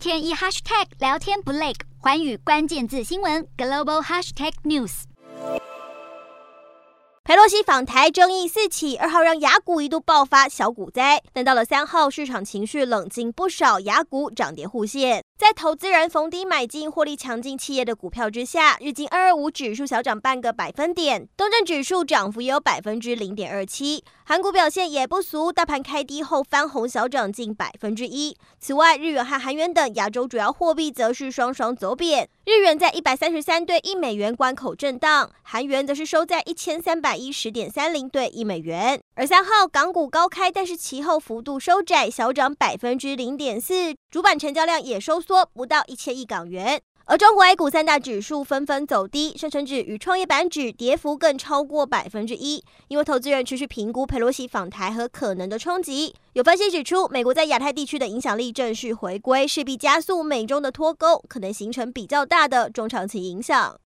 天一 hashtag 聊天不累，环宇关键字新闻 global hashtag news。佩洛西访台争议四起，二号让雅股一度爆发小股灾，但到了三号，市场情绪冷静不少，雅股涨跌互现。在投资人逢低买进获利强劲企业的股票之下，日经二二五指数小涨半个百分点，东证指数涨幅也有百分之零点二七。韩股表现也不俗，大盘开低后翻红小涨近百分之一。此外，日元和韩元等亚洲主要货币则是双双走贬，日元在一百三十三对一美元关口震荡，韩元则是收在一千三百一十点三零对一美元。而三号港股高开，但是其后幅度收窄，小涨百分之零点四，主板成交量也收缩。不到一千亿港元，而中国 A 股三大指数纷纷走低，深成指与创业板指跌幅更超过百分之一，因为投资人持续评估佩洛西访台和可能的冲击。有分析指出，美国在亚太地区的影响力正式回归，势必加速美中的脱钩，可能形成比较大的中长期影响。